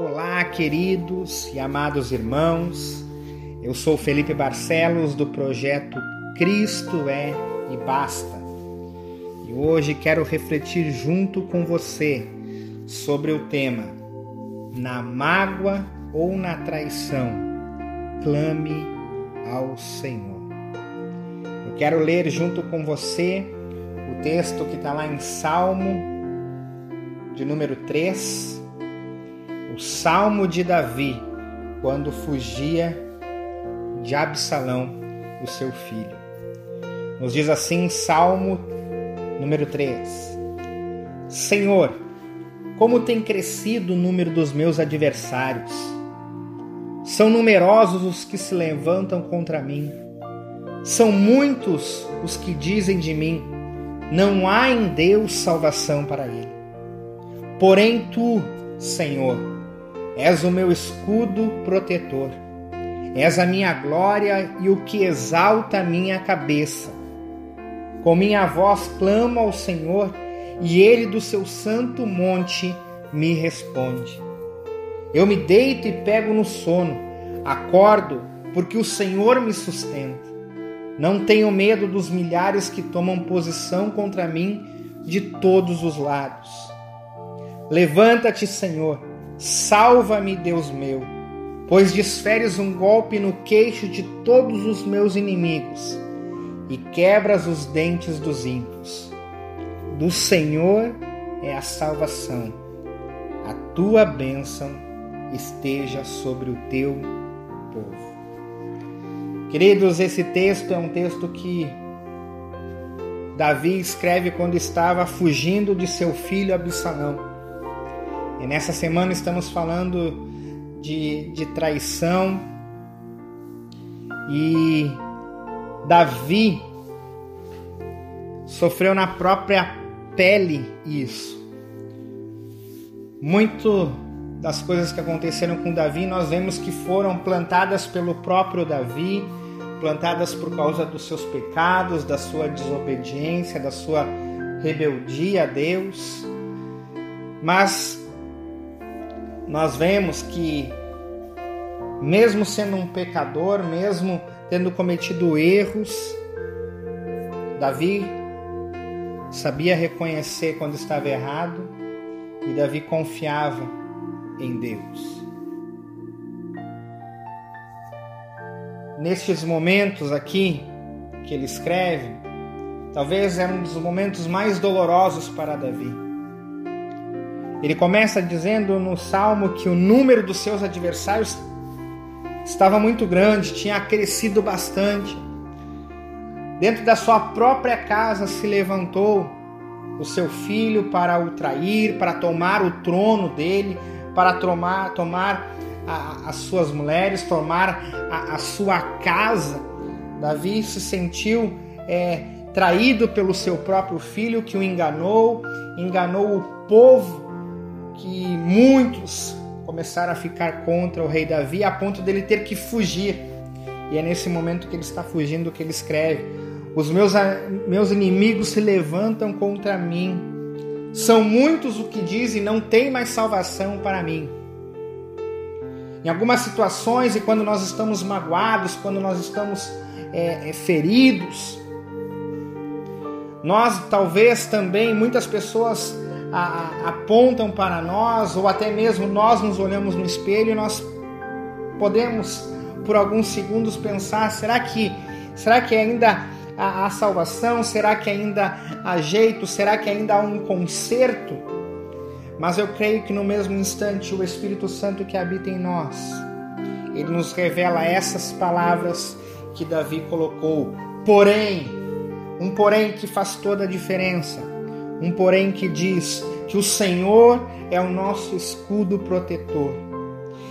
Olá, queridos e amados irmãos. Eu sou Felipe Barcelos do projeto Cristo é e basta. E hoje quero refletir junto com você sobre o tema Na mágoa ou na traição, clame ao Senhor. Eu quero ler junto com você o texto que está lá em Salmo de número 3, o Salmo de Davi, quando fugia de Absalão, o seu filho. Nos diz assim, Salmo número 3: Senhor, como tem crescido o número dos meus adversários. São numerosos os que se levantam contra mim. São muitos os que dizem de mim: não há em Deus salvação para ele. Porém, tu, Senhor, és o meu escudo protetor, és a minha glória e o que exalta a minha cabeça. Com minha voz clamo ao Senhor, e ele do seu santo monte me responde. Eu me deito e pego no sono, acordo, porque o Senhor me sustenta. Não tenho medo dos milhares que tomam posição contra mim de todos os lados. Levanta-te, Senhor, salva-me, Deus meu, pois desferes um golpe no queixo de todos os meus inimigos e quebras os dentes dos ímpios. Do Senhor é a salvação, a tua bênção esteja sobre o teu povo. Queridos, esse texto é um texto que Davi escreve quando estava fugindo de seu filho Absalão. E nessa semana estamos falando de, de traição e Davi sofreu na própria pele isso. Muito das coisas que aconteceram com Davi, nós vemos que foram plantadas pelo próprio Davi, plantadas por causa dos seus pecados, da sua desobediência, da sua rebeldia a Deus. Mas nós vemos que, mesmo sendo um pecador, mesmo tendo cometido erros, Davi sabia reconhecer quando estava errado e Davi confiava em Deus. Nestes momentos aqui que ele escreve, talvez era um dos momentos mais dolorosos para Davi. Ele começa dizendo no salmo que o número dos seus adversários estava muito grande, tinha crescido bastante. Dentro da sua própria casa se levantou o seu filho para o trair, para tomar o trono dele, para tomar, tomar a, as suas mulheres, tomar a, a, sua casa. Davi se sentiu é, traído pelo seu próprio filho que o enganou, enganou o povo, que muitos começaram a ficar contra o rei Davi a ponto dele ter que fugir. E é nesse momento que ele está fugindo que ele escreve: Os meus, meus inimigos se levantam contra mim são muitos o que dizem não tem mais salvação para mim. Em algumas situações, e quando nós estamos magoados, quando nós estamos é, é, feridos, nós talvez também, muitas pessoas a, apontam para nós, ou até mesmo nós nos olhamos no espelho e nós podemos, por alguns segundos, pensar: será que, será que ainda a, a salvação? Será que ainda há jeito? Será que ainda há um conserto? Mas eu creio que no mesmo instante o Espírito Santo que habita em nós, ele nos revela essas palavras que Davi colocou. Porém, um porém que faz toda a diferença. Um porém que diz que o Senhor é o nosso escudo protetor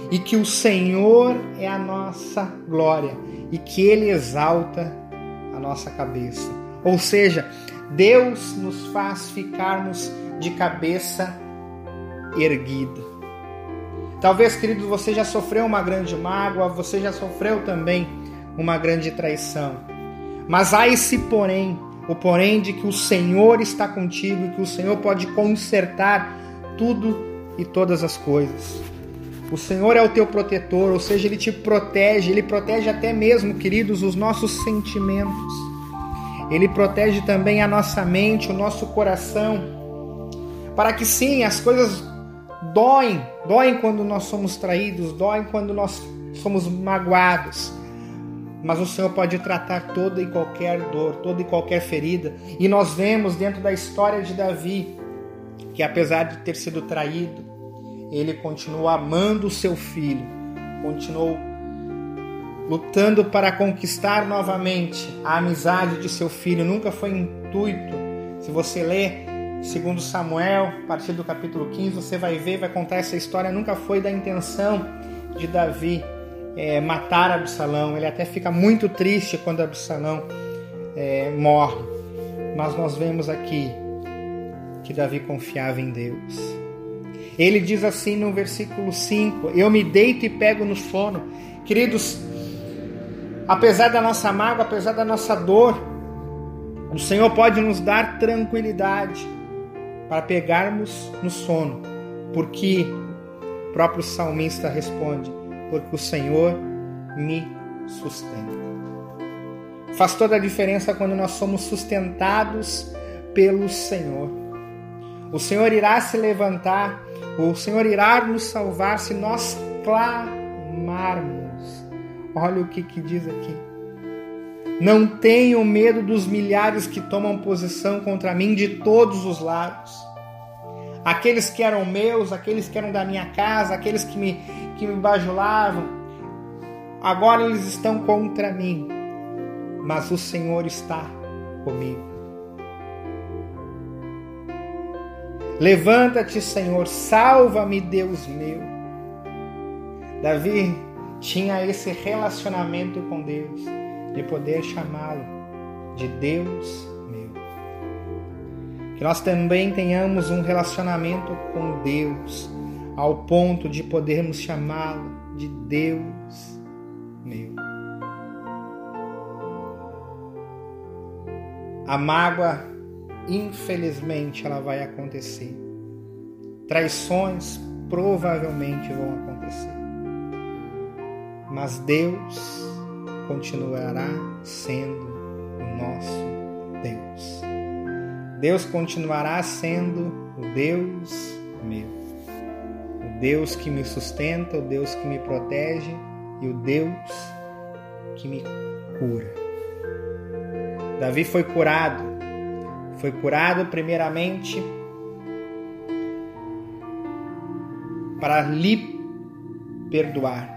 e que o Senhor é a nossa glória e que ele exalta a nossa cabeça. Ou seja, Deus nos faz ficarmos de cabeça erguida. Talvez, querido, você já sofreu uma grande mágoa, você já sofreu também uma grande traição. Mas há esse porém, o porém de que o Senhor está contigo e que o Senhor pode consertar tudo e todas as coisas. O Senhor é o teu protetor, ou seja, ele te protege, ele protege até mesmo, queridos, os nossos sentimentos. Ele protege também a nossa mente, o nosso coração, para que sim, as coisas doem, doem quando nós somos traídos, doem quando nós somos magoados. Mas o Senhor pode tratar toda e qualquer dor, toda e qualquer ferida. E nós vemos dentro da história de Davi que apesar de ter sido traído, ele continuou amando o seu filho, continuou lutando para conquistar novamente a amizade de seu filho. Nunca foi intuito. Se você ler segundo Samuel, a partir do capítulo 15, você vai ver, vai contar essa história. Nunca foi da intenção de Davi é, matar Absalão. Ele até fica muito triste quando Absalão é, morre. Mas nós vemos aqui que Davi confiava em Deus. Ele diz assim no versículo 5: Eu me deito e pego no sono. Queridos, apesar da nossa mágoa, apesar da nossa dor, o Senhor pode nos dar tranquilidade para pegarmos no sono, porque o próprio salmista responde: Porque o Senhor me sustenta. Faz toda a diferença quando nós somos sustentados pelo Senhor. O Senhor irá se levantar o Senhor irá nos salvar se nós clamarmos. Olha o que, que diz aqui. Não tenho medo dos milhares que tomam posição contra mim de todos os lados. Aqueles que eram meus, aqueles que eram da minha casa, aqueles que me, que me bajulavam, agora eles estão contra mim. Mas o Senhor está comigo. Levanta-te, Senhor, salva-me, Deus meu. Davi tinha esse relacionamento com Deus, de poder chamá-lo de Deus meu. Que nós também tenhamos um relacionamento com Deus, ao ponto de podermos chamá-lo de Deus meu. A mágoa infelizmente ela vai acontecer. Traições provavelmente vão acontecer. Mas Deus continuará sendo o nosso Deus. Deus continuará sendo o Deus Deus que me sustenta, o Deus que me protege e o Deus que me cura. Davi foi curado foi curado primeiramente para lhe perdoar.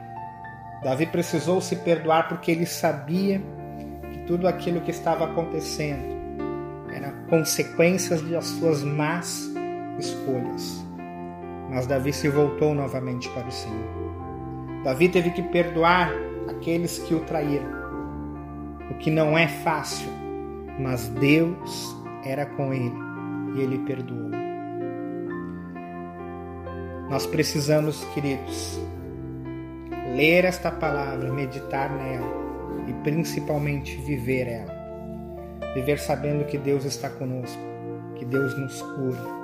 Davi precisou se perdoar porque ele sabia que tudo aquilo que estava acontecendo era consequências de as suas más escolhas. Mas Davi se voltou novamente para o Senhor. Davi teve que perdoar aqueles que o traíram, o que não é fácil, mas Deus era com ele e ele perdoou. Nós precisamos, queridos, ler esta palavra, meditar nela e principalmente viver ela. Viver sabendo que Deus está conosco, que Deus nos cura,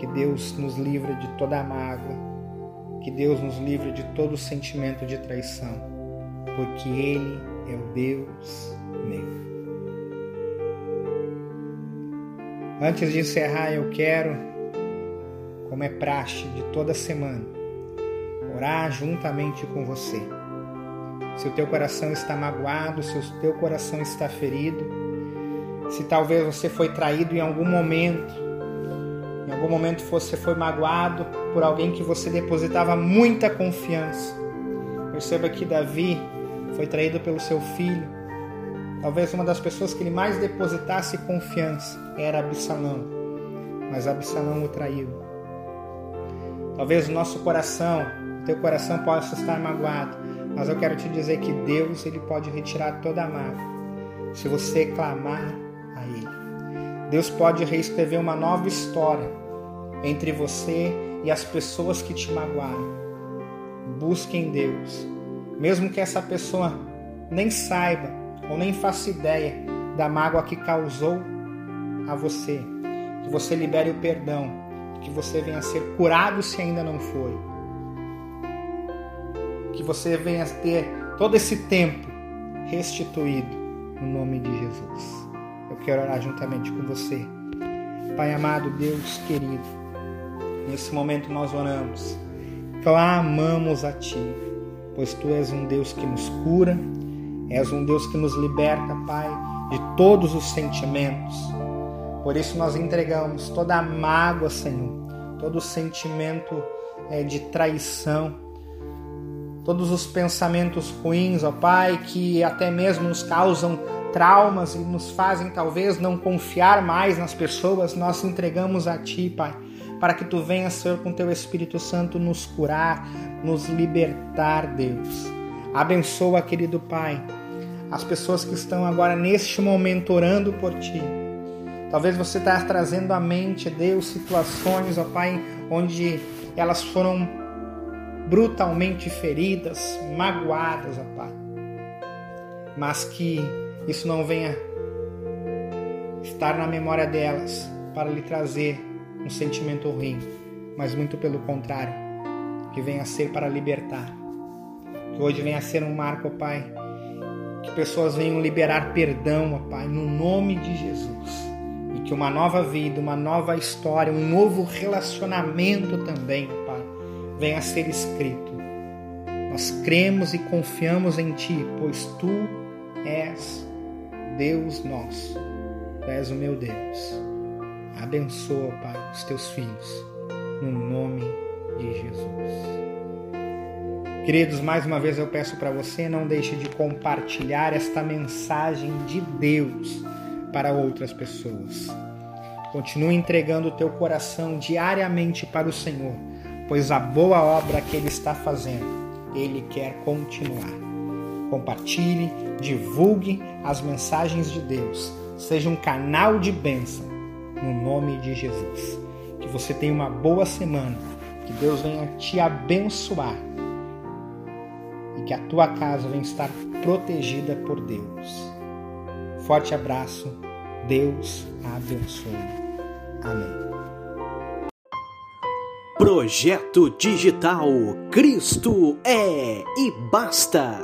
que Deus nos livra de toda a mágoa, que Deus nos livra de todo sentimento de traição, porque Ele é o Deus meu. Antes de encerrar, eu quero, como é praxe de toda semana, orar juntamente com você. Se o teu coração está magoado, se o teu coração está ferido, se talvez você foi traído em algum momento, algum momento você foi magoado por alguém que você depositava muita confiança. Perceba que Davi foi traído pelo seu filho, Talvez uma das pessoas que ele mais depositasse confiança era Absalão, mas Absalão o traiu. Talvez o nosso coração, o teu coração possa estar magoado, mas eu quero te dizer que Deus ele pode retirar toda a mágoa se você clamar a Ele. Deus pode reescrever uma nova história entre você e as pessoas que te magoaram. Busque em Deus, mesmo que essa pessoa nem saiba ou nem faça ideia da mágoa que causou a você. Que você libere o perdão, que você venha a ser curado se ainda não foi. que você venha ter todo esse tempo restituído no nome de Jesus. Eu quero orar juntamente com você. Pai amado, Deus querido, nesse momento nós oramos, clamamos a Ti, pois Tu és um Deus que nos cura, és um Deus que nos liberta, Pai, de todos os sentimentos. Por isso nós entregamos toda a mágoa, Senhor, todo o sentimento é, de traição, todos os pensamentos ruins, ó Pai, que até mesmo nos causam traumas e nos fazem talvez não confiar mais nas pessoas, nós entregamos a Ti, Pai, para que Tu venhas, Senhor, com Teu Espírito Santo nos curar, nos libertar, Deus. Abençoa, querido Pai, as pessoas que estão agora neste momento orando por Ti. Talvez você está trazendo à mente, Deus, situações, ó Pai, onde elas foram brutalmente feridas, magoadas, ó Pai. Mas que isso não venha estar na memória delas para lhe trazer um sentimento ruim, mas muito pelo contrário, que venha a ser para libertar. Que hoje venha a ser um marco, ó Pai, que pessoas venham liberar perdão, ó Pai, no nome de Jesus. E que uma nova vida, uma nova história, um novo relacionamento também, ó Pai, venha a ser escrito. Nós cremos e confiamos em Ti, pois Tu és Deus nosso. Tu és o meu Deus. Abençoa, Pai, os Teus filhos, no nome de Jesus. Queridos, mais uma vez eu peço para você, não deixe de compartilhar esta mensagem de Deus para outras pessoas. Continue entregando o teu coração diariamente para o Senhor, pois a boa obra que Ele está fazendo, Ele quer continuar. Compartilhe, divulgue as mensagens de Deus. Seja um canal de bênção no nome de Jesus. Que você tenha uma boa semana. Que Deus venha te abençoar. E que a tua casa venha estar protegida por Deus. Forte abraço. Deus abençoe. Amém. Projeto Digital Cristo é e basta.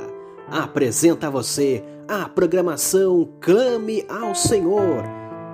Apresenta a você a programação Clame ao Senhor.